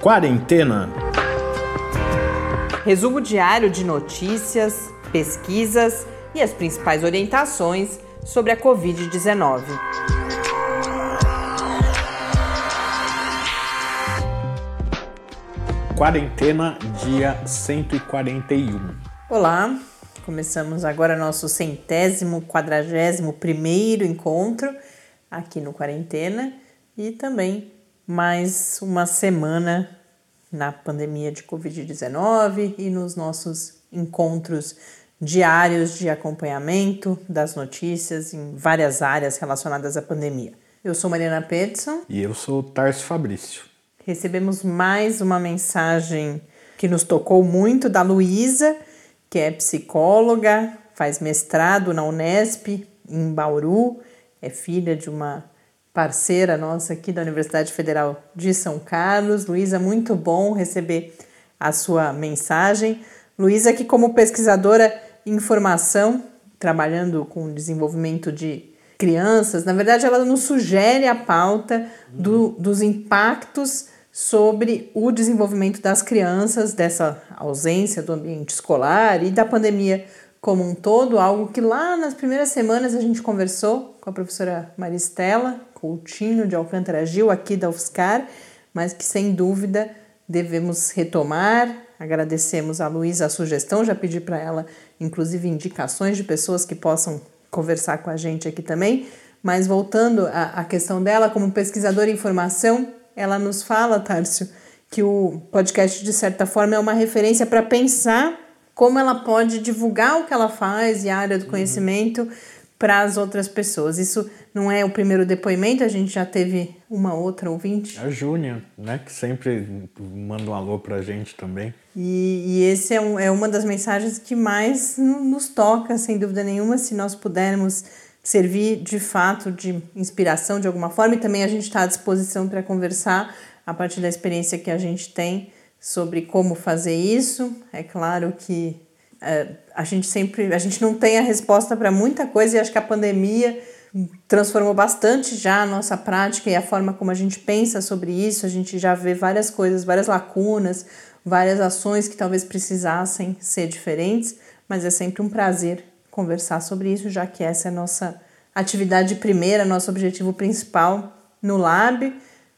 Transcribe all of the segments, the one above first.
Quarentena. Resumo diário de notícias, pesquisas e as principais orientações sobre a Covid-19. Quarentena, dia 141. Olá, começamos agora nosso centésimo, quadragésimo primeiro encontro aqui no Quarentena e também mais uma semana na pandemia de Covid-19 e nos nossos encontros diários de acompanhamento das notícias em várias áreas relacionadas à pandemia. Eu sou Mariana Peterson. E eu sou Tarso Fabrício. Recebemos mais uma mensagem que nos tocou muito da Luísa, que é psicóloga, faz mestrado na Unesp, em Bauru, é filha de uma parceira nossa aqui da Universidade Federal de São Carlos. Luísa, muito bom receber a sua mensagem. Luísa, que como pesquisadora em formação, trabalhando com desenvolvimento de crianças, na verdade ela nos sugere a pauta do, dos impactos sobre o desenvolvimento das crianças, dessa ausência do ambiente escolar e da pandemia como um todo, algo que lá nas primeiras semanas a gente conversou com a professora Maristela Coutinho de Alcântara Gil, aqui da UFSCar, mas que sem dúvida devemos retomar. Agradecemos a Luísa a sugestão, já pedi para ela, inclusive, indicações de pessoas que possam conversar com a gente aqui também. Mas voltando à, à questão dela, como pesquisadora em formação, ela nos fala, Tárcio, que o podcast, de certa forma, é uma referência para pensar como ela pode divulgar o que ela faz e a área do uhum. conhecimento para as outras pessoas. Isso não é o primeiro depoimento, a gente já teve uma outra ouvinte. A Júnia, né, que sempre manda um alô para a gente também. E, e esse é, um, é uma das mensagens que mais nos toca, sem dúvida nenhuma, se nós pudermos servir de fato de inspiração de alguma forma. E também a gente está à disposição para conversar a partir da experiência que a gente tem sobre como fazer isso. É claro que a gente sempre, a gente não tem a resposta para muita coisa e acho que a pandemia transformou bastante já a nossa prática e a forma como a gente pensa sobre isso. A gente já vê várias coisas, várias lacunas, várias ações que talvez precisassem ser diferentes, mas é sempre um prazer conversar sobre isso, já que essa é a nossa atividade primeira, nosso objetivo principal no Lab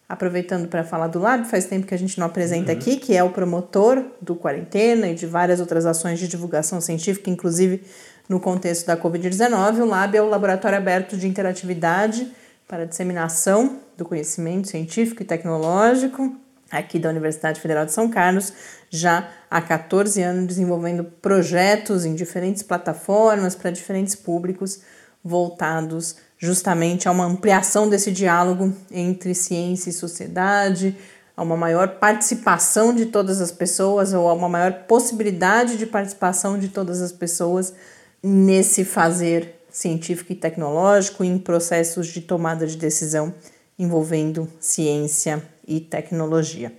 aproveitando para falar do Lab, faz tempo que a gente não apresenta uhum. aqui, que é o promotor do Quarentena e de várias outras ações de divulgação científica, inclusive no contexto da Covid-19. O Lab é o Laboratório Aberto de Interatividade para a Disseminação do Conhecimento Científico e Tecnológico, aqui da Universidade Federal de São Carlos, já há 14 anos desenvolvendo projetos em diferentes plataformas para diferentes públicos voltados justamente a uma ampliação desse diálogo entre ciência e sociedade, a uma maior participação de todas as pessoas ou a uma maior possibilidade de participação de todas as pessoas nesse fazer científico e tecnológico em processos de tomada de decisão envolvendo ciência e tecnologia.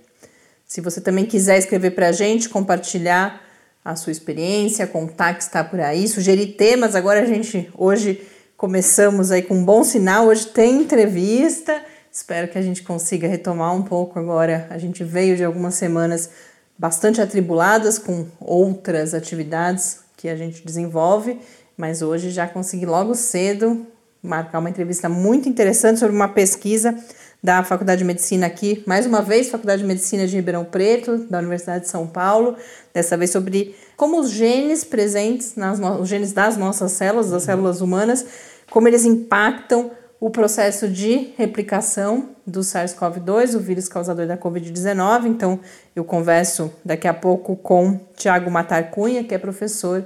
Se você também quiser escrever para a gente, compartilhar a sua experiência, contar que está por aí, sugerir temas, agora a gente hoje Começamos aí com um bom sinal. Hoje tem entrevista. Espero que a gente consiga retomar um pouco agora. A gente veio de algumas semanas bastante atribuladas com outras atividades que a gente desenvolve, mas hoje já consegui logo cedo marcar uma entrevista muito interessante sobre uma pesquisa da Faculdade de Medicina aqui, mais uma vez, Faculdade de Medicina de Ribeirão Preto, da Universidade de São Paulo, dessa vez sobre como os genes presentes, nas os genes das nossas células, das células humanas, como eles impactam o processo de replicação do SARS-CoV-2, o vírus causador da Covid-19. Então, eu converso daqui a pouco com Tiago Matar Cunha, que é professor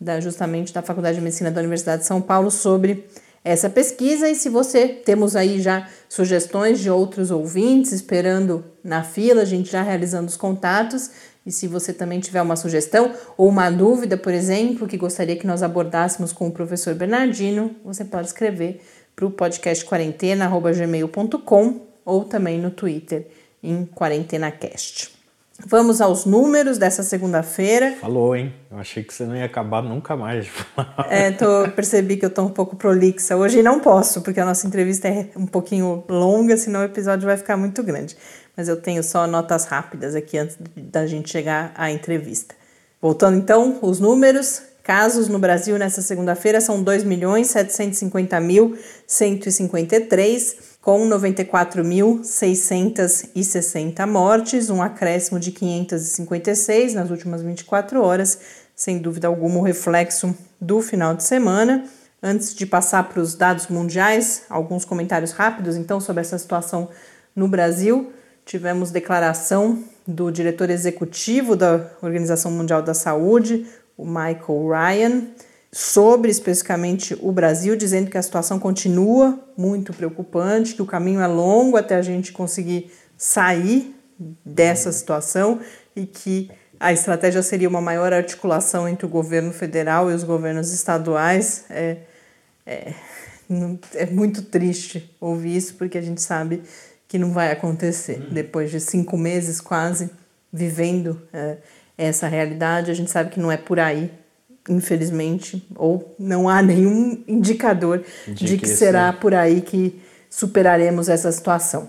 da, justamente da Faculdade de Medicina da Universidade de São Paulo, sobre essa pesquisa. E se você temos aí já sugestões de outros ouvintes esperando na fila, a gente já realizando os contatos, e se você também tiver uma sugestão ou uma dúvida, por exemplo, que gostaria que nós abordássemos com o professor Bernardino, você pode escrever para o podcast quarentena.gmail.com ou também no Twitter em QuarentenaCast. Vamos aos números dessa segunda-feira. Falou, hein? Eu achei que você não ia acabar nunca mais de falar. É, tô, percebi que eu tô um pouco prolixa hoje não posso, porque a nossa entrevista é um pouquinho longa, senão o episódio vai ficar muito grande. Mas eu tenho só notas rápidas aqui antes da gente chegar à entrevista. Voltando então, os números. Casos no Brasil nessa segunda-feira são 2.750.153, com 94.660 mortes, um acréscimo de 556 nas últimas 24 horas, sem dúvida alguma o reflexo do final de semana. Antes de passar para os dados mundiais, alguns comentários rápidos então sobre essa situação no Brasil. Tivemos declaração do diretor executivo da Organização Mundial da Saúde, o Michael Ryan, sobre especificamente o Brasil, dizendo que a situação continua muito preocupante, que o caminho é longo até a gente conseguir sair dessa situação e que a estratégia seria uma maior articulação entre o governo federal e os governos estaduais. É, é, é muito triste ouvir isso, porque a gente sabe que não vai acontecer. Uhum. Depois de cinco meses quase vivendo é, essa realidade, a gente sabe que não é por aí, infelizmente, ou não há nenhum indicador de, de que, que será por aí que superaremos essa situação.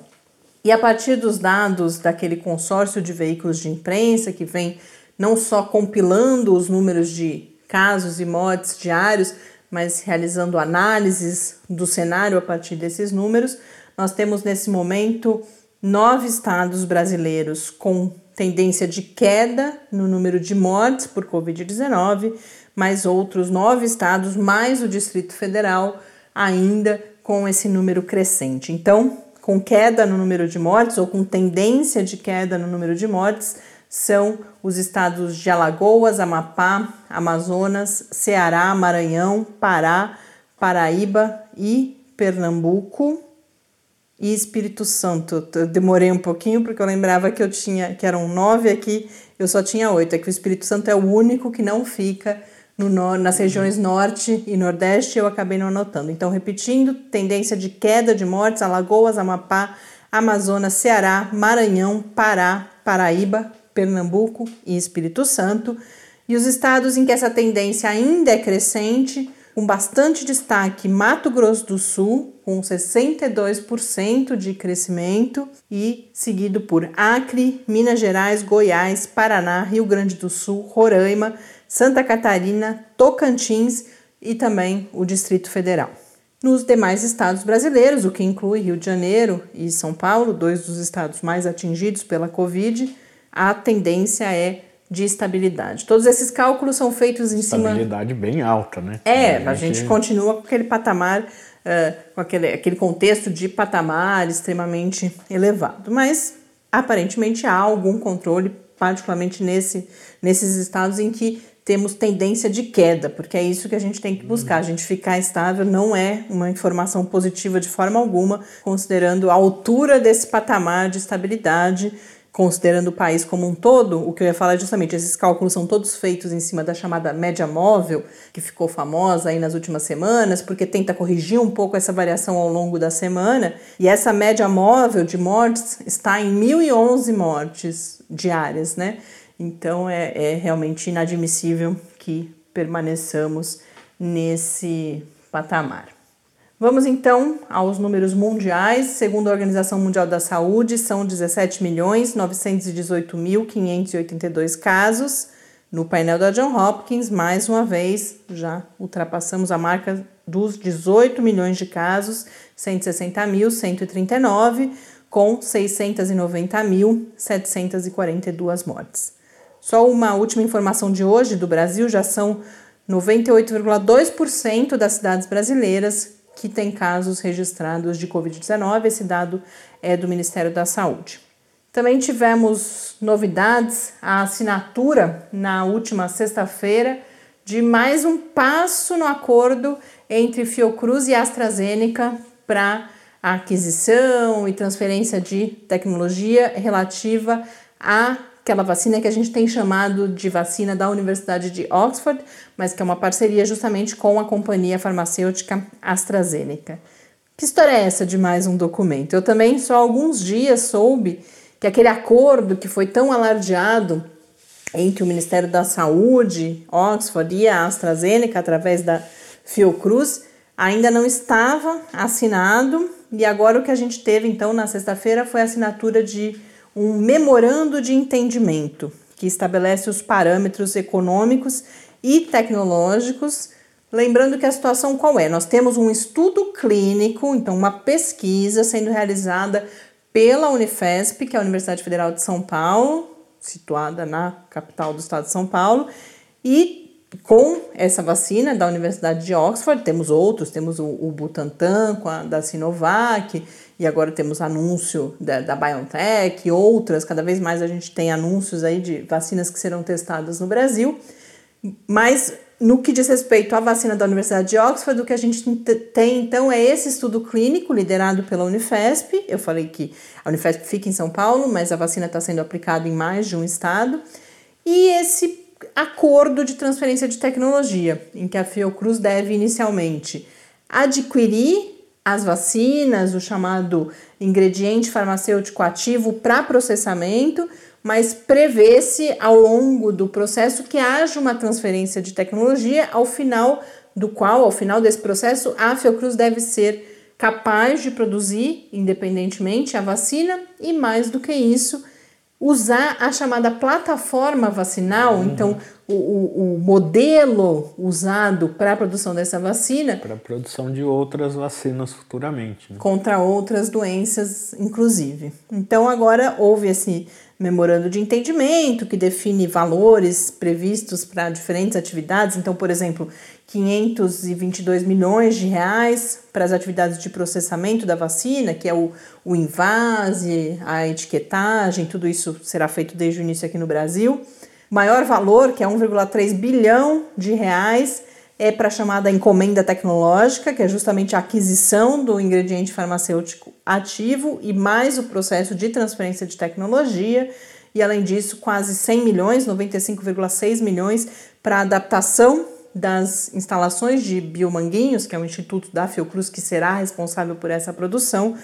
E a partir dos dados daquele consórcio de veículos de imprensa que vem não só compilando os números de casos e mortes diários, mas realizando análises do cenário a partir desses números, nós temos nesse momento nove estados brasileiros com tendência de queda no número de mortes por Covid-19, mais outros nove estados, mais o Distrito Federal, ainda com esse número crescente. Então, com queda no número de mortes ou com tendência de queda no número de mortes, são os estados de Alagoas, Amapá, Amazonas, Ceará, Maranhão, Pará, Paraíba e Pernambuco e Espírito Santo. Eu demorei um pouquinho porque eu lembrava que eu tinha que eram nove aqui, eu só tinha oito. É que o Espírito Santo é o único que não fica no, nas regiões norte e nordeste, eu acabei não anotando. Então, repetindo, tendência de queda de mortes: Alagoas, Amapá, Amazonas, Ceará, Maranhão, Pará, Paraíba, Pernambuco e Espírito Santo. E os estados em que essa tendência ainda é crescente com bastante destaque Mato Grosso do Sul, com 62% de crescimento, e seguido por Acre, Minas Gerais, Goiás, Paraná, Rio Grande do Sul, Roraima, Santa Catarina, Tocantins e também o Distrito Federal. Nos demais estados brasileiros, o que inclui Rio de Janeiro e São Paulo, dois dos estados mais atingidos pela Covid, a tendência é de estabilidade. Todos esses cálculos são feitos em estabilidade cima. Estabilidade bem alta, né? É, a gente... a gente continua com aquele patamar, uh, com aquele, aquele contexto de patamar extremamente elevado. Mas aparentemente há algum controle, particularmente nesse, nesses estados em que temos tendência de queda, porque é isso que a gente tem que buscar. A gente ficar estável não é uma informação positiva de forma alguma, considerando a altura desse patamar de estabilidade considerando o país como um todo, o que eu ia falar é justamente, esses cálculos são todos feitos em cima da chamada média móvel, que ficou famosa aí nas últimas semanas, porque tenta corrigir um pouco essa variação ao longo da semana, e essa média móvel de mortes está em 1.011 mortes diárias, né? Então é, é realmente inadmissível que permaneçamos nesse patamar. Vamos então aos números mundiais. Segundo a Organização Mundial da Saúde, são 17.918.582 casos. No painel da John Hopkins, mais uma vez, já ultrapassamos a marca dos 18 milhões de casos, 160.139, com 690.742 mortes. Só uma última informação de hoje do Brasil: já são 98,2% das cidades brasileiras que tem casos registrados de Covid-19. Esse dado é do Ministério da Saúde. Também tivemos novidades, a assinatura na última sexta-feira de mais um passo no acordo entre Fiocruz e AstraZeneca para aquisição e transferência de tecnologia relativa a aquela vacina que a gente tem chamado de vacina da Universidade de Oxford, mas que é uma parceria justamente com a companhia farmacêutica AstraZeneca. Que história é essa de mais um documento? Eu também só alguns dias soube que aquele acordo que foi tão alardeado entre o Ministério da Saúde, Oxford e a AstraZeneca, através da Fiocruz, ainda não estava assinado e agora o que a gente teve então na sexta-feira foi a assinatura de um memorando de entendimento que estabelece os parâmetros econômicos e tecnológicos. Lembrando que a situação qual é? Nós temos um estudo clínico, então uma pesquisa sendo realizada pela Unifesp, que é a Universidade Federal de São Paulo, situada na capital do estado de São Paulo, e com essa vacina da Universidade de Oxford, temos outros, temos o, Butantan com a da Sinovac, e agora temos anúncio da, da BioNTech, outras, cada vez mais a gente tem anúncios aí de vacinas que serão testadas no Brasil, mas no que diz respeito à vacina da Universidade de Oxford, o que a gente tem então é esse estudo clínico liderado pela Unifesp. Eu falei que a Unifesp fica em São Paulo, mas a vacina está sendo aplicada em mais de um estado. E esse acordo de transferência de tecnologia, em que a Fiocruz deve inicialmente adquirir as vacinas, o chamado ingrediente farmacêutico ativo para processamento, mas prevê-se ao longo do processo que haja uma transferência de tecnologia, ao final do qual, ao final desse processo, a Fiocruz deve ser capaz de produzir independentemente a vacina. E mais do que isso, usar a chamada plataforma vacinal, uhum. então o, o, o, modelo usado para a produção dessa vacina. Para a produção de outras vacinas futuramente. Né? Contra outras doenças, inclusive. Então agora houve esse memorando de entendimento que define valores previstos para diferentes atividades. Então, por exemplo, 522 milhões de reais para as atividades de processamento da vacina, que é o, o invase, a etiquetagem, tudo isso será feito desde o início aqui no Brasil. Maior valor, que é 1,3 bilhão de reais, é para a chamada encomenda tecnológica, que é justamente a aquisição do ingrediente farmacêutico ativo e mais o processo de transferência de tecnologia. E além disso, quase 100 milhões, 95,6 milhões para adaptação das instalações de Biomanguinhos, que é o instituto da Fiocruz que será responsável por essa produção,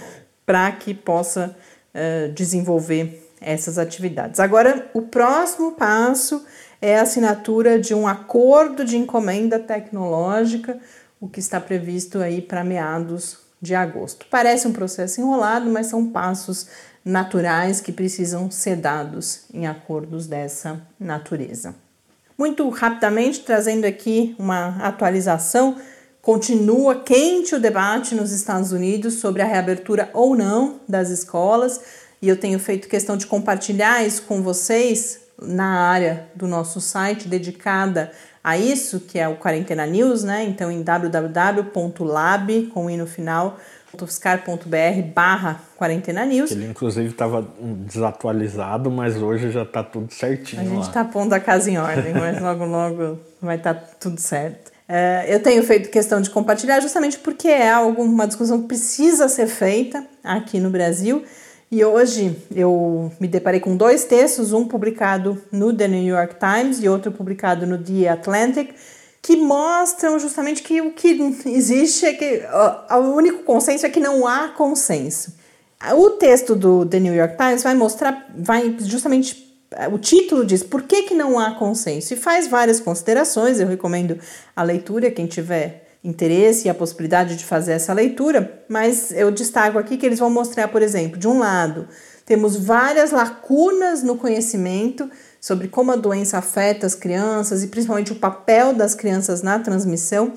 para que possa uh, desenvolver essas atividades. Agora, o próximo passo é a assinatura de um acordo de encomenda tecnológica, o que está previsto aí para meados de agosto. Parece um processo enrolado, mas são passos naturais que precisam ser dados em acordos dessa natureza. Muito rapidamente, trazendo aqui uma atualização, continua quente o debate nos Estados Unidos sobre a reabertura ou não das escolas, e eu tenho feito questão de compartilhar isso com vocês na área do nosso site dedicada a isso, que é o Quarentena News, né? Então em www.lab com i no final .fiscar.br barra quarentena news. Ele inclusive estava desatualizado, mas hoje já está tudo certinho. A gente está pondo a casa em ordem, mas logo logo vai estar tá tudo certo. É, eu tenho feito questão de compartilhar justamente porque é algo, uma discussão que precisa ser feita aqui no Brasil. E hoje eu me deparei com dois textos, um publicado no The New York Times e outro publicado no The Atlantic, que mostram justamente que o que existe é que o único consenso é que não há consenso. O texto do The New York Times vai mostrar, vai justamente o título diz por que, que não há consenso e faz várias considerações. Eu recomendo a leitura, quem tiver interesse e a possibilidade de fazer essa leitura, mas eu destaco aqui que eles vão mostrar, por exemplo, de um lado, temos várias lacunas no conhecimento sobre como a doença afeta as crianças e principalmente o papel das crianças na transmissão.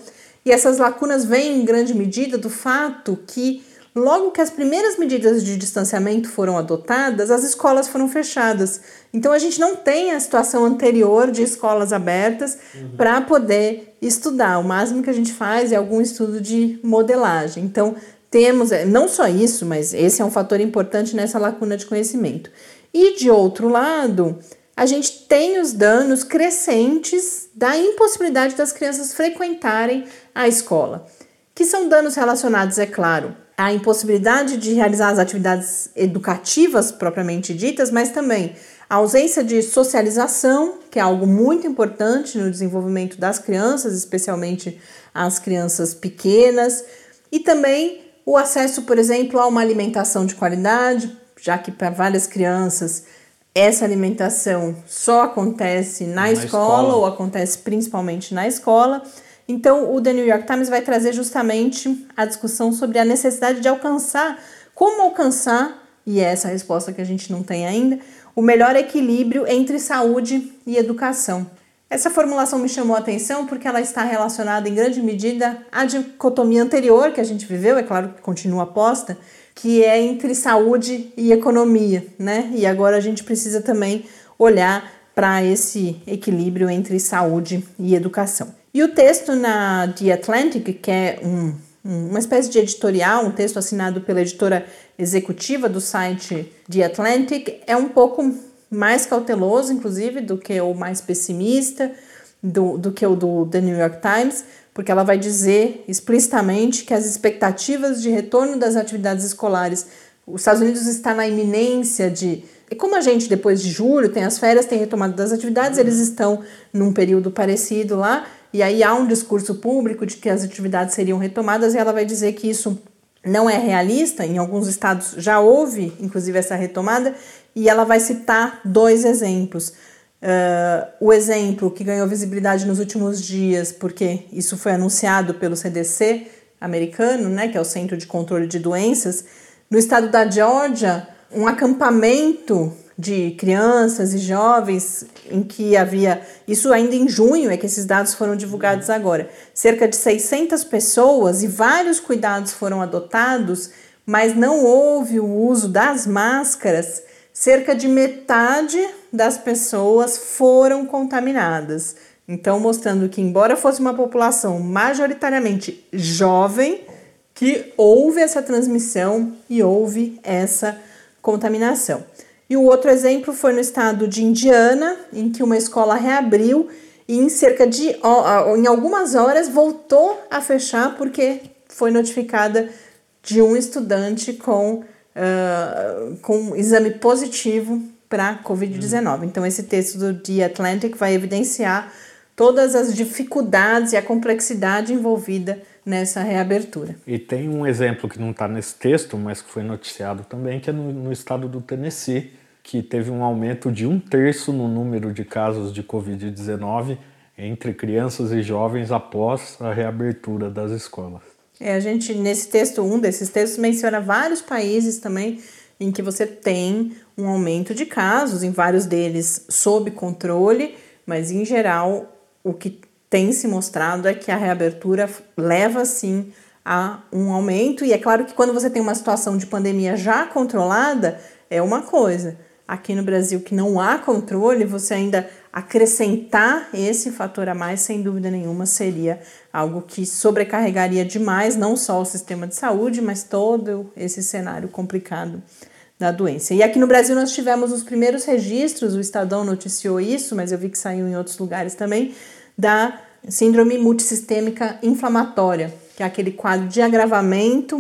E essas lacunas vêm em grande medida do fato que, logo que as primeiras medidas de distanciamento foram adotadas, as escolas foram fechadas. Então a gente não tem a situação anterior de escolas abertas uhum. para poder estudar. O máximo que a gente faz é algum estudo de modelagem. Então temos, é, não só isso, mas esse é um fator importante nessa lacuna de conhecimento. E de outro lado, a gente tem os danos crescentes da impossibilidade das crianças frequentarem a escola, que são danos relacionados, é claro, à impossibilidade de realizar as atividades educativas propriamente ditas, mas também a ausência de socialização, que é algo muito importante no desenvolvimento das crianças, especialmente as crianças pequenas, e também o acesso, por exemplo, a uma alimentação de qualidade, já que para várias crianças essa alimentação só acontece na, na escola, escola ou acontece principalmente na escola. Então, o The New York Times vai trazer justamente a discussão sobre a necessidade de alcançar, como alcançar, e é essa a resposta que a gente não tem ainda, o melhor equilíbrio entre saúde e educação. Essa formulação me chamou a atenção porque ela está relacionada em grande medida à dicotomia anterior que a gente viveu, é claro que continua posta, que é entre saúde e economia, né? E agora a gente precisa também olhar para esse equilíbrio entre saúde e educação. E o texto na The Atlantic, que é um, uma espécie de editorial, um texto assinado pela editora executiva do site The Atlantic, é um pouco mais cauteloso, inclusive, do que o mais pessimista, do, do que o do The New York Times, porque ela vai dizer explicitamente que as expectativas de retorno das atividades escolares, os Estados Unidos está na iminência de. E como a gente, depois de julho, tem as férias, tem retomada das atividades, eles estão num período parecido lá, e aí há um discurso público de que as atividades seriam retomadas, e ela vai dizer que isso não é realista, em alguns estados já houve, inclusive, essa retomada, e ela vai citar dois exemplos. Uh, o exemplo que ganhou visibilidade nos últimos dias, porque isso foi anunciado pelo CDC americano, né, que é o Centro de Controle de Doenças, no estado da Georgia, um acampamento de crianças e jovens em que havia, isso ainda em junho é que esses dados foram divulgados agora, cerca de 600 pessoas e vários cuidados foram adotados, mas não houve o uso das máscaras cerca de metade das pessoas foram contaminadas. Então, mostrando que, embora fosse uma população majoritariamente jovem, que houve essa transmissão e houve essa contaminação. E o outro exemplo foi no estado de Indiana, em que uma escola reabriu e em cerca de em algumas horas voltou a fechar porque foi notificada de um estudante com uh, com exame positivo para Covid-19. Então, esse texto do The Atlantic vai evidenciar todas as dificuldades e a complexidade envolvida nessa reabertura. E tem um exemplo que não está nesse texto, mas que foi noticiado também, que é no, no, estado do Tennessee, que teve um aumento de um terço no número de casos de Covid-19 entre crianças e jovens após a reabertura das escolas. É, a gente, nesse texto, um desses textos, menciona vários países também em que você tem um aumento de casos, em vários deles sob controle, mas em geral o que tem se mostrado é que a reabertura leva sim a um aumento, e é claro que quando você tem uma situação de pandemia já controlada, é uma coisa. Aqui no Brasil, que não há controle, você ainda acrescentar esse fator a mais, sem dúvida nenhuma, seria algo que sobrecarregaria demais não só o sistema de saúde, mas todo esse cenário complicado da doença. E aqui no Brasil nós tivemos os primeiros registros, o Estadão noticiou isso, mas eu vi que saiu em outros lugares também, da síndrome multissistêmica inflamatória, que é aquele quadro de agravamento,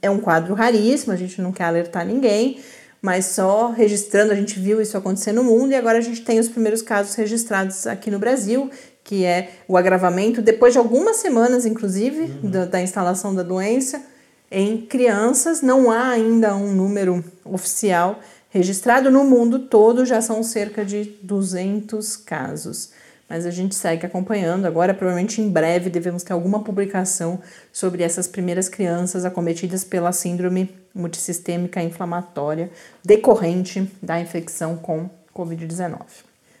é um quadro raríssimo, a gente não quer alertar ninguém, mas só registrando, a gente viu isso acontecer no mundo e agora a gente tem os primeiros casos registrados aqui no Brasil, que é o agravamento, depois de algumas semanas, inclusive, uhum. da, da instalação da doença, em crianças. Não há ainda um número oficial registrado no mundo todo, já são cerca de 200 casos mas a gente segue acompanhando. Agora, provavelmente em breve, devemos ter alguma publicação sobre essas primeiras crianças acometidas pela síndrome multissistêmica inflamatória decorrente da infecção com Covid-19.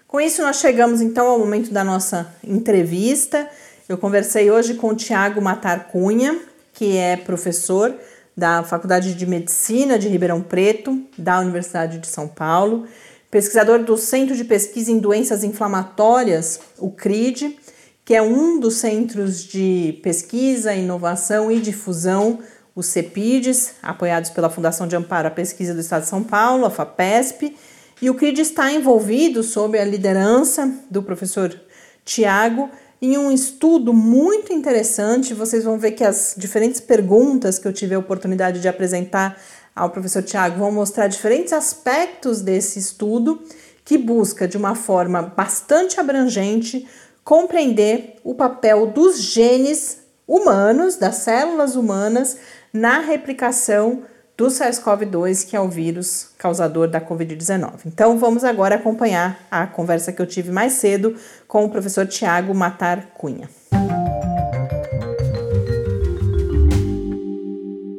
Com isso, nós chegamos então ao momento da nossa entrevista. Eu conversei hoje com o Tiago Matar Cunha, que é professor da Faculdade de Medicina de Ribeirão Preto, da Universidade de São Paulo pesquisador do Centro de Pesquisa em Doenças Inflamatórias, o CRID, que é um dos centros de pesquisa, inovação e difusão, o CEPIDES, apoiados pela Fundação de Amparo à Pesquisa do Estado de São Paulo, a FAPESP, e o CRID está envolvido, sob a liderança do professor Tiago, em um estudo muito interessante. Vocês vão ver que as diferentes perguntas que eu tive a oportunidade de apresentar ao professor Tiago vão mostrar diferentes aspectos desse estudo que busca, de uma forma bastante abrangente, compreender o papel dos genes humanos, das células humanas, na replicação do SARS-CoV-2, que é o vírus causador da Covid-19. Então, vamos agora acompanhar a conversa que eu tive mais cedo com o professor Tiago Matar Cunha.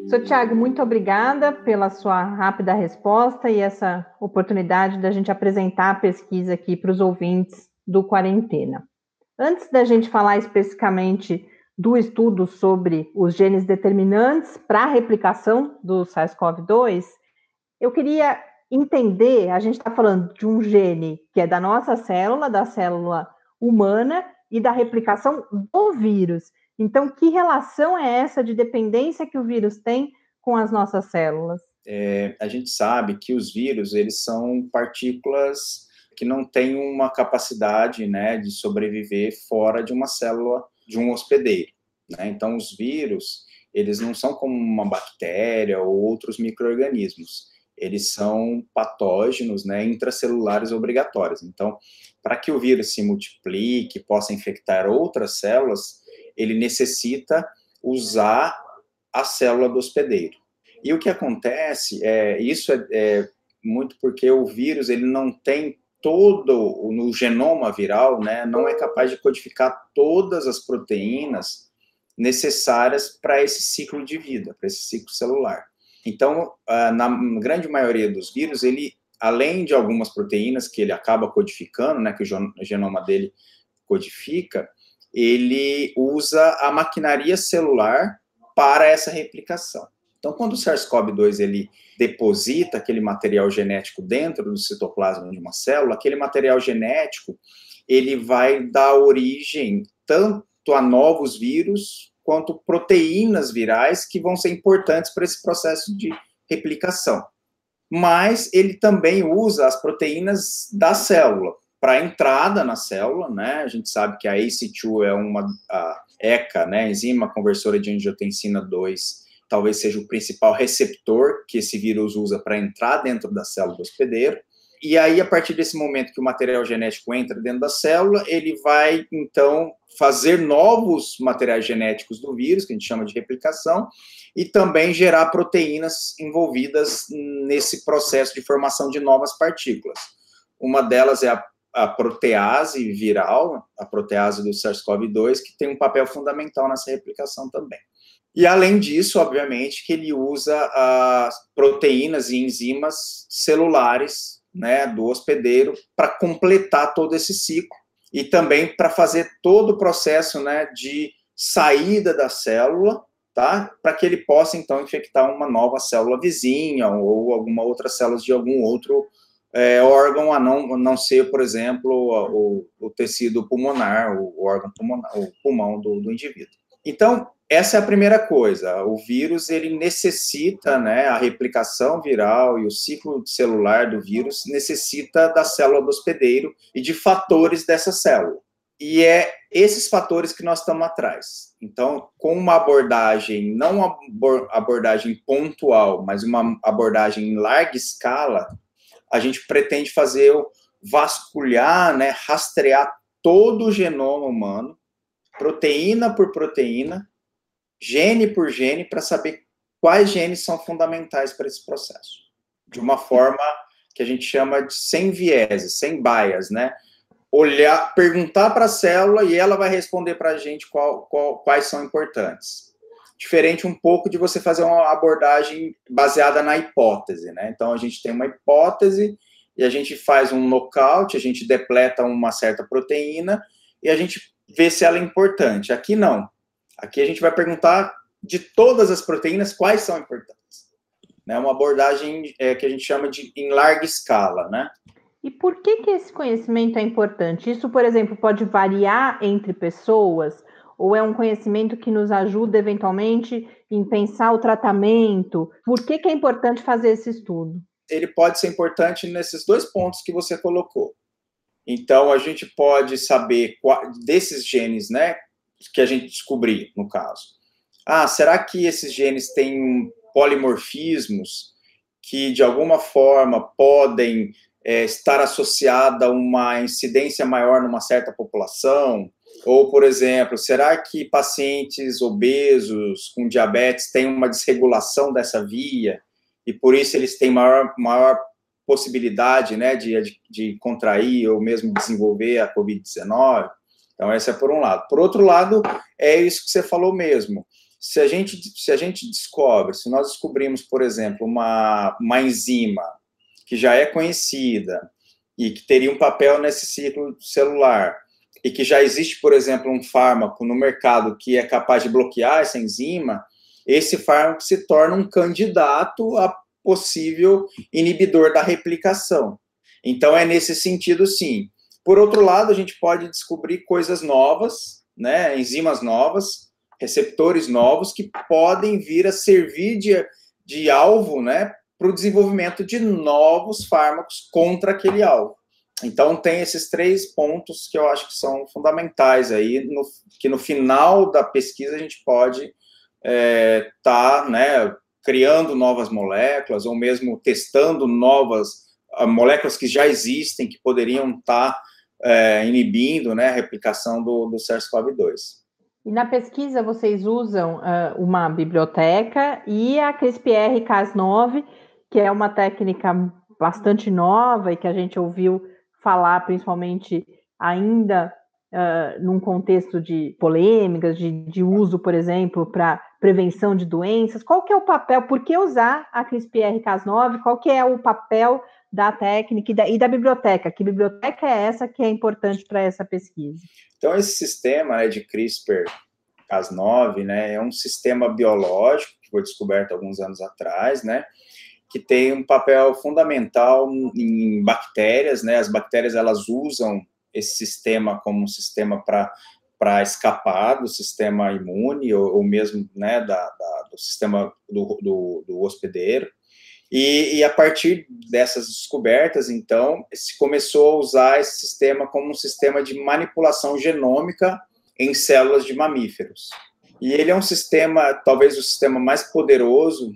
Professor Tiago, muito obrigada pela sua rápida resposta e essa oportunidade da gente apresentar a pesquisa aqui para os ouvintes do Quarentena. Antes da gente falar especificamente do estudo sobre os genes determinantes para a replicação do SARS-CoV-2, eu queria entender, a gente está falando de um gene que é da nossa célula, da célula humana e da replicação do vírus. Então, que relação é essa de dependência que o vírus tem com as nossas células? É, a gente sabe que os vírus, eles são partículas que não têm uma capacidade né, de sobreviver fora de uma célula de um hospedeiro. Né? Então, os vírus, eles não são como uma bactéria ou outros micro-organismos. Eles são patógenos né, intracelulares obrigatórios. Então, para que o vírus se multiplique, possa infectar outras células, ele necessita usar a célula do hospedeiro. E o que acontece, é, isso é, é muito porque o vírus ele não tem todo no genoma viral, né, não é capaz de codificar todas as proteínas necessárias para esse ciclo de vida, para esse ciclo celular. Então, ah, na grande maioria dos vírus, ele, além de algumas proteínas que ele acaba codificando, né, que o genoma dele codifica, ele usa a maquinaria celular para essa replicação. Então, quando o SARS-CoV-2 ele deposita aquele material genético dentro do citoplasma de uma célula, aquele material genético ele vai dar origem tanto a novos vírus quanto proteínas virais que vão ser importantes para esse processo de replicação. Mas ele também usa as proteínas da célula para entrada na célula, né? A gente sabe que a ACE2 é uma a ECA, né, enzima conversora de angiotensina 2, talvez seja o principal receptor que esse vírus usa para entrar dentro da célula do hospedeiro. E aí, a partir desse momento que o material genético entra dentro da célula, ele vai, então, fazer novos materiais genéticos do vírus, que a gente chama de replicação, e também gerar proteínas envolvidas nesse processo de formação de novas partículas. Uma delas é a a protease viral, a protease do SARS-CoV-2, que tem um papel fundamental nessa replicação também. E além disso, obviamente, que ele usa as proteínas e enzimas celulares né, do hospedeiro para completar todo esse ciclo e também para fazer todo o processo né, de saída da célula, tá? Para que ele possa então infectar uma nova célula vizinha ou alguma outra célula de algum outro é, órgão a não, não ser, por exemplo, o, o tecido pulmonar, o, órgão pulmonar, o pulmão do, do indivíduo. Então, essa é a primeira coisa. O vírus ele necessita, né, a replicação viral e o ciclo celular do vírus necessita da célula do hospedeiro e de fatores dessa célula. E é esses fatores que nós estamos atrás. Então, com uma abordagem, não uma abordagem pontual, mas uma abordagem em larga escala, a gente pretende fazer vasculhar, né, rastrear todo o genoma humano, proteína por proteína, gene por gene, para saber quais genes são fundamentais para esse processo. De uma forma que a gente chama de sem vieses, sem bias, né? Olhar, perguntar para a célula e ela vai responder para a gente qual, qual, quais são importantes diferente um pouco de você fazer uma abordagem baseada na hipótese, né? Então a gente tem uma hipótese e a gente faz um knockout, a gente depleta uma certa proteína e a gente vê se ela é importante. Aqui não. Aqui a gente vai perguntar de todas as proteínas quais são importantes. Né? Uma abordagem é, que a gente chama de em larga escala, né? E por que, que esse conhecimento é importante? Isso, por exemplo, pode variar entre pessoas? Ou é um conhecimento que nos ajuda eventualmente em pensar o tratamento? Por que, que é importante fazer esse estudo? Ele pode ser importante nesses dois pontos que você colocou. Então, a gente pode saber desses genes, né, que a gente descobrir, no caso. Ah, será que esses genes têm polimorfismos que, de alguma forma, podem é, estar associados a uma incidência maior numa certa população? Ou, por exemplo, será que pacientes obesos com diabetes têm uma desregulação dessa via e por isso eles têm maior, maior possibilidade né, de, de contrair ou mesmo desenvolver a Covid-19. Então, essa é por um lado. Por outro lado, é isso que você falou mesmo. Se a gente, se a gente descobre, se nós descobrimos, por exemplo, uma, uma enzima que já é conhecida e que teria um papel nesse ciclo celular, e que já existe, por exemplo, um fármaco no mercado que é capaz de bloquear essa enzima, esse fármaco se torna um candidato a possível inibidor da replicação. Então, é nesse sentido, sim. Por outro lado, a gente pode descobrir coisas novas, né, enzimas novas, receptores novos, que podem vir a servir de, de alvo né, para o desenvolvimento de novos fármacos contra aquele alvo. Então, tem esses três pontos que eu acho que são fundamentais aí, no, que no final da pesquisa a gente pode estar é, tá, né, criando novas moléculas, ou mesmo testando novas uh, moléculas que já existem, que poderiam estar tá, é, inibindo né, a replicação do, do SARS-CoV-2. E na pesquisa vocês usam uh, uma biblioteca e a CRISPR-Cas9, que é uma técnica bastante nova e que a gente ouviu falar, principalmente ainda uh, num contexto de polêmicas, de, de uso, por exemplo, para prevenção de doenças. Qual que é o papel? Por que usar a CRISPR-Cas9? Qual que é o papel da técnica e da, e da, biblioteca? Que biblioteca é essa que é importante para essa pesquisa? Então, esse sistema né, de CRISPR-Cas9 né, é um sistema biológico que foi descoberto alguns anos atrás, né? que tem um papel fundamental em bactérias, né? As bactérias elas usam esse sistema como um sistema para para escapar do sistema imune ou, ou mesmo né, da, da, do sistema do, do, do hospedeiro. E, e, a partir dessas descobertas, então, se começou a usar esse sistema como um sistema de manipulação genômica em células de mamíferos. E ele é um sistema, talvez o sistema mais poderoso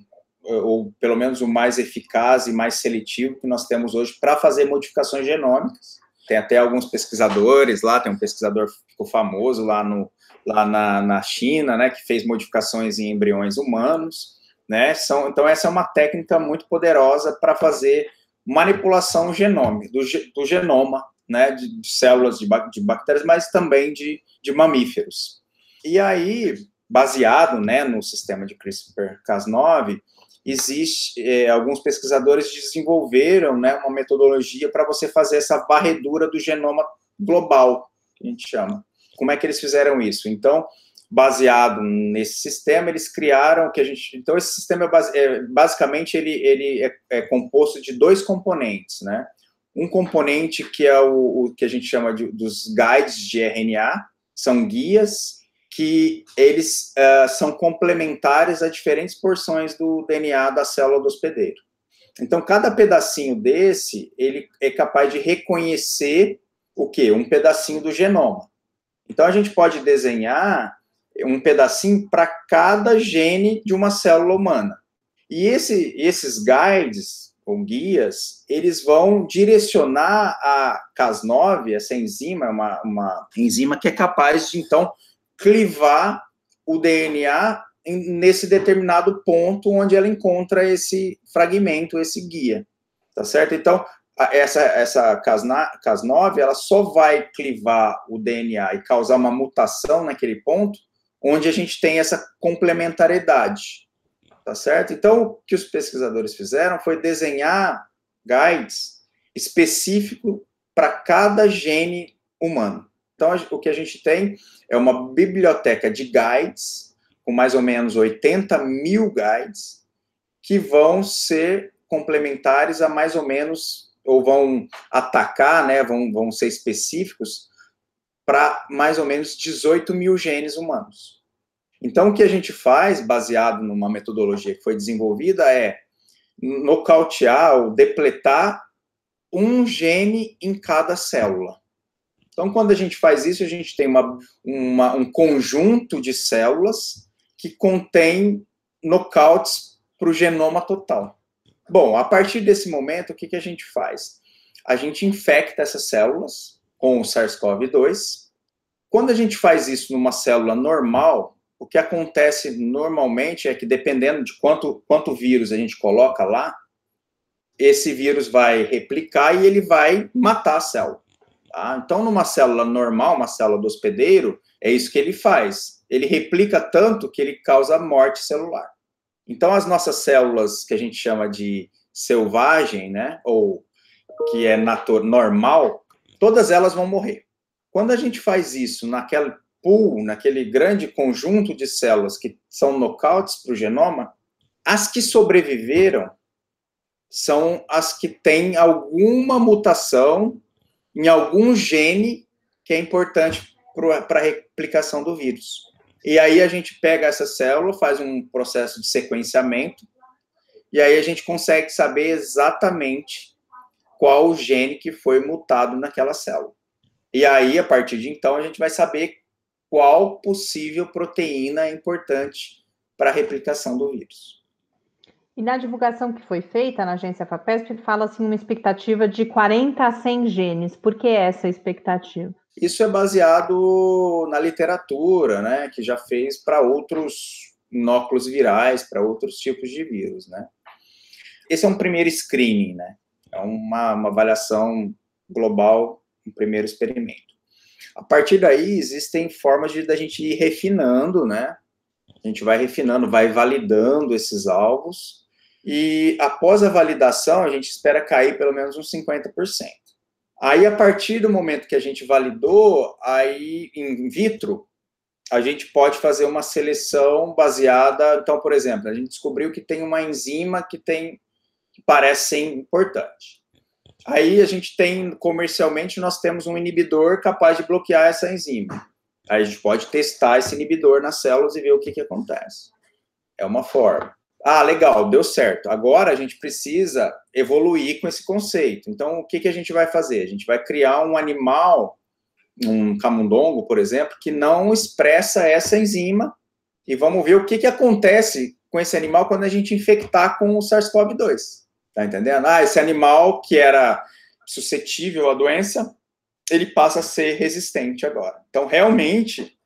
ou pelo menos o mais eficaz e mais seletivo que nós temos hoje para fazer modificações genômicas. Tem até alguns pesquisadores lá, tem um pesquisador ficou famoso lá, no, lá na, na China, né, que fez modificações em embriões humanos, né, são, então essa é uma técnica muito poderosa para fazer manipulação genômica, do, do genoma, né, de, de células de, de, bactérias, mas também de, de mamíferos. E aí, baseado, né, no sistema de CRISPR-Cas9, existe é, alguns pesquisadores desenvolveram né, uma metodologia para você fazer essa varredura do genoma global, que a gente chama. Como é que eles fizeram isso? Então, baseado nesse sistema, eles criaram o que a gente. Então, esse sistema é, é basicamente ele, ele é, é, composto de dois componentes, né? Um componente que é o, o que a gente chama de, dos guides de RNA, são guias que eles uh, são complementares a diferentes porções do DNA da célula do hospedeiro. Então, cada pedacinho desse, ele é capaz de reconhecer o quê? Um pedacinho do genoma. Então, a gente pode desenhar um pedacinho para cada gene de uma célula humana. E esse, esses guides, ou guias, eles vão direcionar a Cas9, essa enzima, uma, uma enzima que é capaz de, então, clivar o DNA nesse determinado ponto onde ela encontra esse fragmento, esse guia, tá certo? Então, essa, essa Cas9, ela só vai clivar o DNA e causar uma mutação naquele ponto onde a gente tem essa complementariedade, tá certo? Então, o que os pesquisadores fizeram foi desenhar guides específico para cada gene humano. Então, o que a gente tem é uma biblioteca de guides, com mais ou menos 80 mil guides, que vão ser complementares a mais ou menos, ou vão atacar, né, vão, vão ser específicos para mais ou menos 18 mil genes humanos. Então, o que a gente faz, baseado numa metodologia que foi desenvolvida, é nocautear ou depletar um gene em cada célula. Então, quando a gente faz isso, a gente tem uma, uma, um conjunto de células que contém nocautes para o genoma total. Bom, a partir desse momento, o que, que a gente faz? A gente infecta essas células com o SARS-CoV-2. Quando a gente faz isso numa célula normal, o que acontece normalmente é que, dependendo de quanto, quanto vírus a gente coloca lá, esse vírus vai replicar e ele vai matar a célula. Tá? Então, numa célula normal, uma célula do hospedeiro, é isso que ele faz. Ele replica tanto que ele causa morte celular. Então, as nossas células, que a gente chama de selvagem, né, ou que é normal, todas elas vão morrer. Quando a gente faz isso naquele pool, naquele grande conjunto de células que são knockouts para o genoma, as que sobreviveram são as que têm alguma mutação em algum gene que é importante para a replicação do vírus. E aí a gente pega essa célula, faz um processo de sequenciamento, e aí a gente consegue saber exatamente qual o gene que foi mutado naquela célula. E aí, a partir de então, a gente vai saber qual possível proteína é importante para a replicação do vírus. E na divulgação que foi feita na agência FAPESP, fala assim uma expectativa de 40 a 100 genes. Por que essa expectativa? Isso é baseado na literatura, né, que já fez para outros inóculos virais, para outros tipos de vírus, né. Esse é um primeiro screening, né, é uma, uma avaliação global, um primeiro experimento. A partir daí, existem formas de da gente ir refinando, né, a gente vai refinando, vai validando esses alvos, e após a validação, a gente espera cair pelo menos uns 50%. Aí, a partir do momento que a gente validou, aí in vitro, a gente pode fazer uma seleção baseada. Então, por exemplo, a gente descobriu que tem uma enzima que tem que parece ser importante. Aí a gente tem comercialmente nós temos um inibidor capaz de bloquear essa enzima. Aí a gente pode testar esse inibidor nas células e ver o que, que acontece. É uma forma. Ah, legal, deu certo. Agora a gente precisa evoluir com esse conceito. Então, o que, que a gente vai fazer? A gente vai criar um animal, um camundongo, por exemplo, que não expressa essa enzima e vamos ver o que, que acontece com esse animal quando a gente infectar com o SARS-CoV-2. Tá entendendo? Ah, esse animal que era suscetível à doença, ele passa a ser resistente agora. Então, realmente,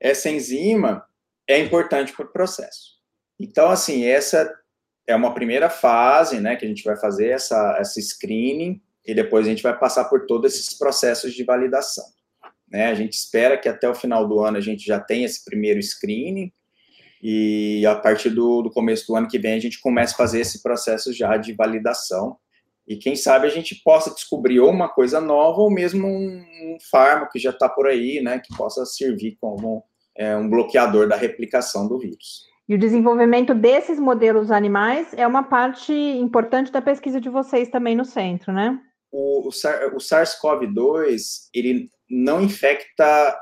essa enzima é importante para o processo. Então, assim, essa é uma primeira fase, né, que a gente vai fazer essa, essa screening e depois a gente vai passar por todos esses processos de validação. Né? A gente espera que até o final do ano a gente já tenha esse primeiro screening e a partir do, do começo do ano que vem a gente comece a fazer esse processo já de validação e quem sabe a gente possa descobrir ou uma coisa nova ou mesmo um, um fármaco que já está por aí, né, que possa servir como é, um bloqueador da replicação do vírus. E o desenvolvimento desses modelos animais é uma parte importante da pesquisa de vocês também no centro, né? O, o, o SARS-CoV-2, ele não infecta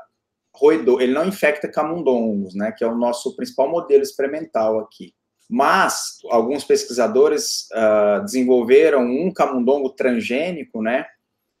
roedor, ele não infecta camundongos, né, que é o nosso principal modelo experimental aqui. Mas alguns pesquisadores uh, desenvolveram um camundongo transgênico, né,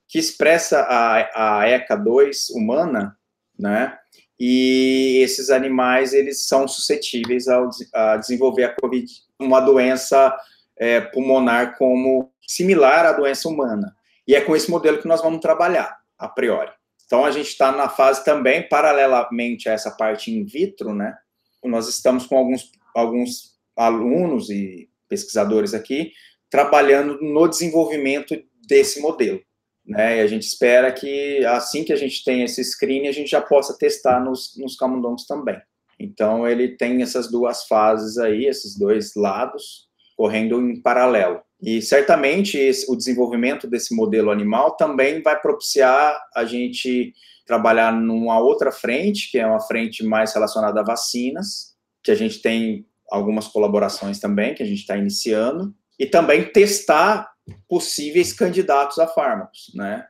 que expressa a, a ECA2 humana, né, e esses animais eles são suscetíveis ao, a desenvolver a COVID, uma doença é, pulmonar como similar à doença humana. E é com esse modelo que nós vamos trabalhar, a priori. Então, a gente está na fase também, paralelamente a essa parte in vitro, né? Nós estamos com alguns, alguns alunos e pesquisadores aqui trabalhando no desenvolvimento desse modelo né? E a gente espera que assim que a gente tem esse screening, a gente já possa testar nos, nos camundongos também. Então ele tem essas duas fases aí, esses dois lados correndo em paralelo. E certamente o desenvolvimento desse modelo animal também vai propiciar a gente trabalhar numa outra frente, que é uma frente mais relacionada a vacinas, que a gente tem algumas colaborações também, que a gente está iniciando, e também testar possíveis candidatos a fármacos, né?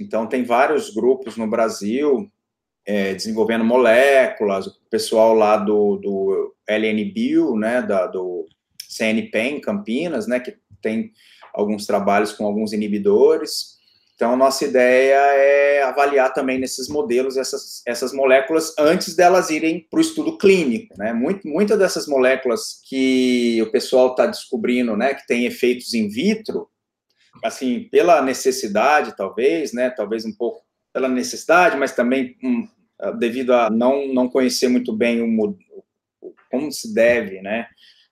Então, tem vários grupos no Brasil é, desenvolvendo moléculas, o pessoal lá do, do LNBio, né, da, do CNPEM, Campinas, né, que tem alguns trabalhos com alguns inibidores, então, nossa ideia é avaliar também nesses modelos essas, essas moléculas antes delas irem para o estudo clínico. Né? Muitas dessas moléculas que o pessoal está descobrindo né, que tem efeitos in vitro, assim, pela necessidade, talvez, né, talvez um pouco pela necessidade, mas também um, devido a não, não conhecer muito bem o, como se deve né,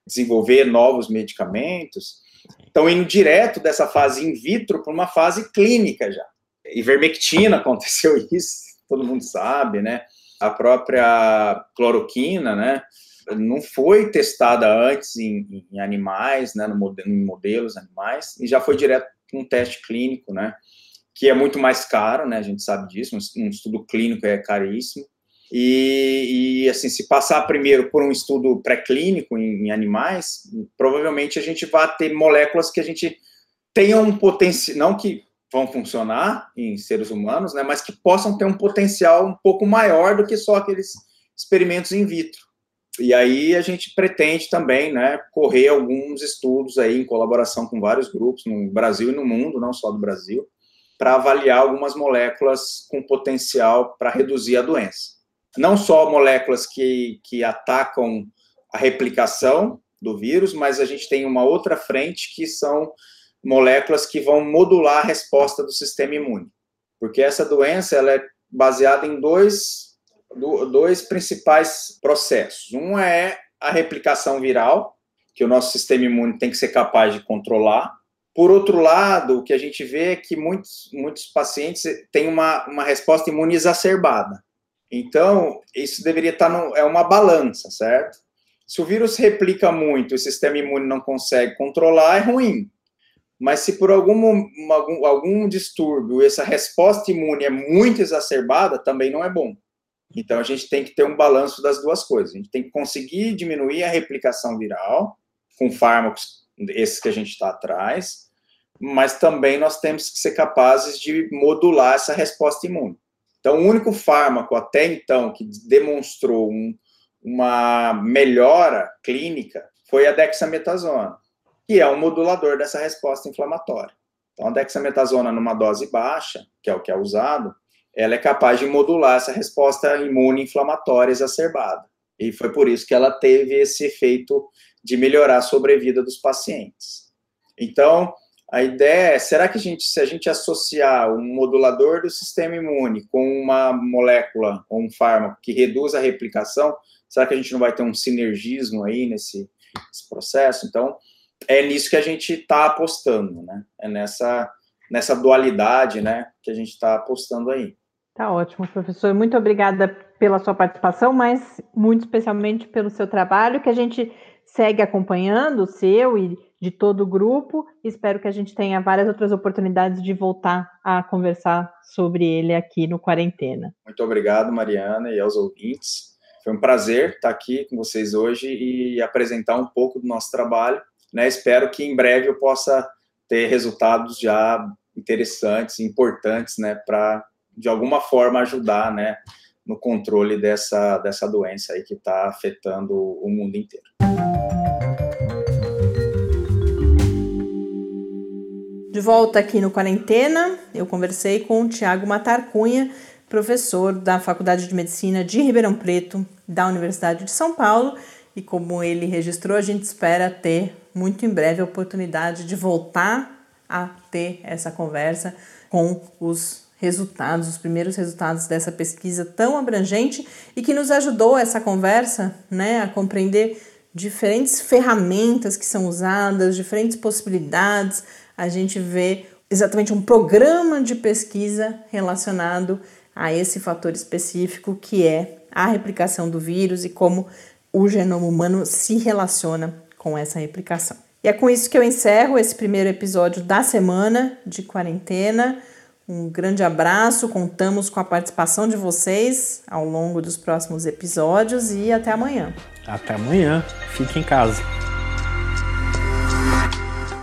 desenvolver novos medicamentos, estão indo direto dessa fase in vitro para uma fase clínica já. Ivermectina aconteceu isso, todo mundo sabe, né? A própria cloroquina, né? Não foi testada antes em, em animais, né? No modelo, em modelos animais, e já foi direto para um teste clínico, né? Que é muito mais caro, né? A gente sabe disso, um, um estudo clínico é caríssimo. E, e, assim, se passar primeiro por um estudo pré-clínico em, em, animais, provavelmente a gente vai ter moléculas que a gente tenha um potencial, não que vão funcionar em seres humanos, né, mas que possam ter um potencial um pouco maior do que só aqueles experimentos in vitro. E aí a gente pretende também, né, correr alguns estudos aí em colaboração com vários grupos no Brasil e no mundo, não só do Brasil, para avaliar algumas moléculas com potencial para reduzir a doença não só moléculas que, que atacam a replicação do vírus, mas a gente tem uma outra frente que são moléculas que vão modular a resposta do sistema imune. Porque essa doença ela é baseada em dois, dois principais processos. Um é a replicação viral, que o nosso sistema imune tem que ser capaz de controlar. Por outro lado, o que a gente vê é que muitos, muitos pacientes têm uma, uma resposta imune exacerbada. Então, isso deveria estar no, é uma balança, certo? Se o vírus replica muito e o sistema imune não consegue controlar, é ruim. Mas se por algum, algum, algum distúrbio essa resposta imune é muito exacerbada, também não é bom. Então, a gente tem que ter um balanço das duas coisas. A gente tem que conseguir diminuir a replicação viral com fármacos, esses que a gente está atrás, mas também nós temos que ser capazes de modular essa resposta imune. Então, o único fármaco até então que demonstrou um, uma melhora clínica foi a dexametasona, que é um modulador dessa resposta inflamatória. Então, a dexametasona numa dose baixa, que é o que é usado, ela é capaz de modular essa resposta imune inflamatória exacerbada. E foi por isso que ela teve esse efeito de melhorar a sobrevida dos pacientes. Então, a ideia é, será que a gente, se a gente associar um modulador do sistema imune com uma molécula ou um fármaco que reduz a replicação, será que a gente não vai ter um sinergismo aí nesse, nesse processo? Então, é nisso que a gente está apostando, né? É nessa, nessa dualidade, né, que a gente está apostando aí. Tá ótimo, professor. Muito obrigada pela sua participação, mas muito especialmente pelo seu trabalho, que a gente segue acompanhando, o seu e de todo o grupo. Espero que a gente tenha várias outras oportunidades de voltar a conversar sobre ele aqui no Quarentena. Muito obrigado, Mariana, e aos ouvintes. Foi um prazer estar aqui com vocês hoje e apresentar um pouco do nosso trabalho. Né? Espero que em breve eu possa ter resultados já interessantes, importantes, né, para de alguma forma ajudar, né, no controle dessa, dessa doença aí que está afetando o mundo inteiro. De volta aqui no Quarentena, eu conversei com o Tiago Matar Cunha, professor da Faculdade de Medicina de Ribeirão Preto, da Universidade de São Paulo, e como ele registrou, a gente espera ter muito em breve a oportunidade de voltar a ter essa conversa com os resultados, os primeiros resultados dessa pesquisa tão abrangente e que nos ajudou essa conversa, né, a compreender diferentes ferramentas que são usadas, diferentes possibilidades, a gente vê exatamente um programa de pesquisa relacionado a esse fator específico que é a replicação do vírus e como o genoma humano se relaciona com essa replicação. E é com isso que eu encerro esse primeiro episódio da semana de quarentena. Um grande abraço, contamos com a participação de vocês ao longo dos próximos episódios e até amanhã. Até amanhã, fique em casa.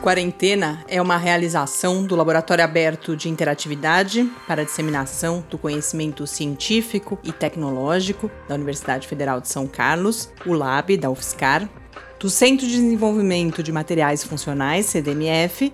Quarentena é uma realização do Laboratório Aberto de Interatividade para a Disseminação do Conhecimento Científico e Tecnológico da Universidade Federal de São Carlos, o LAB da UFSCar, do Centro de Desenvolvimento de Materiais Funcionais, CDMF,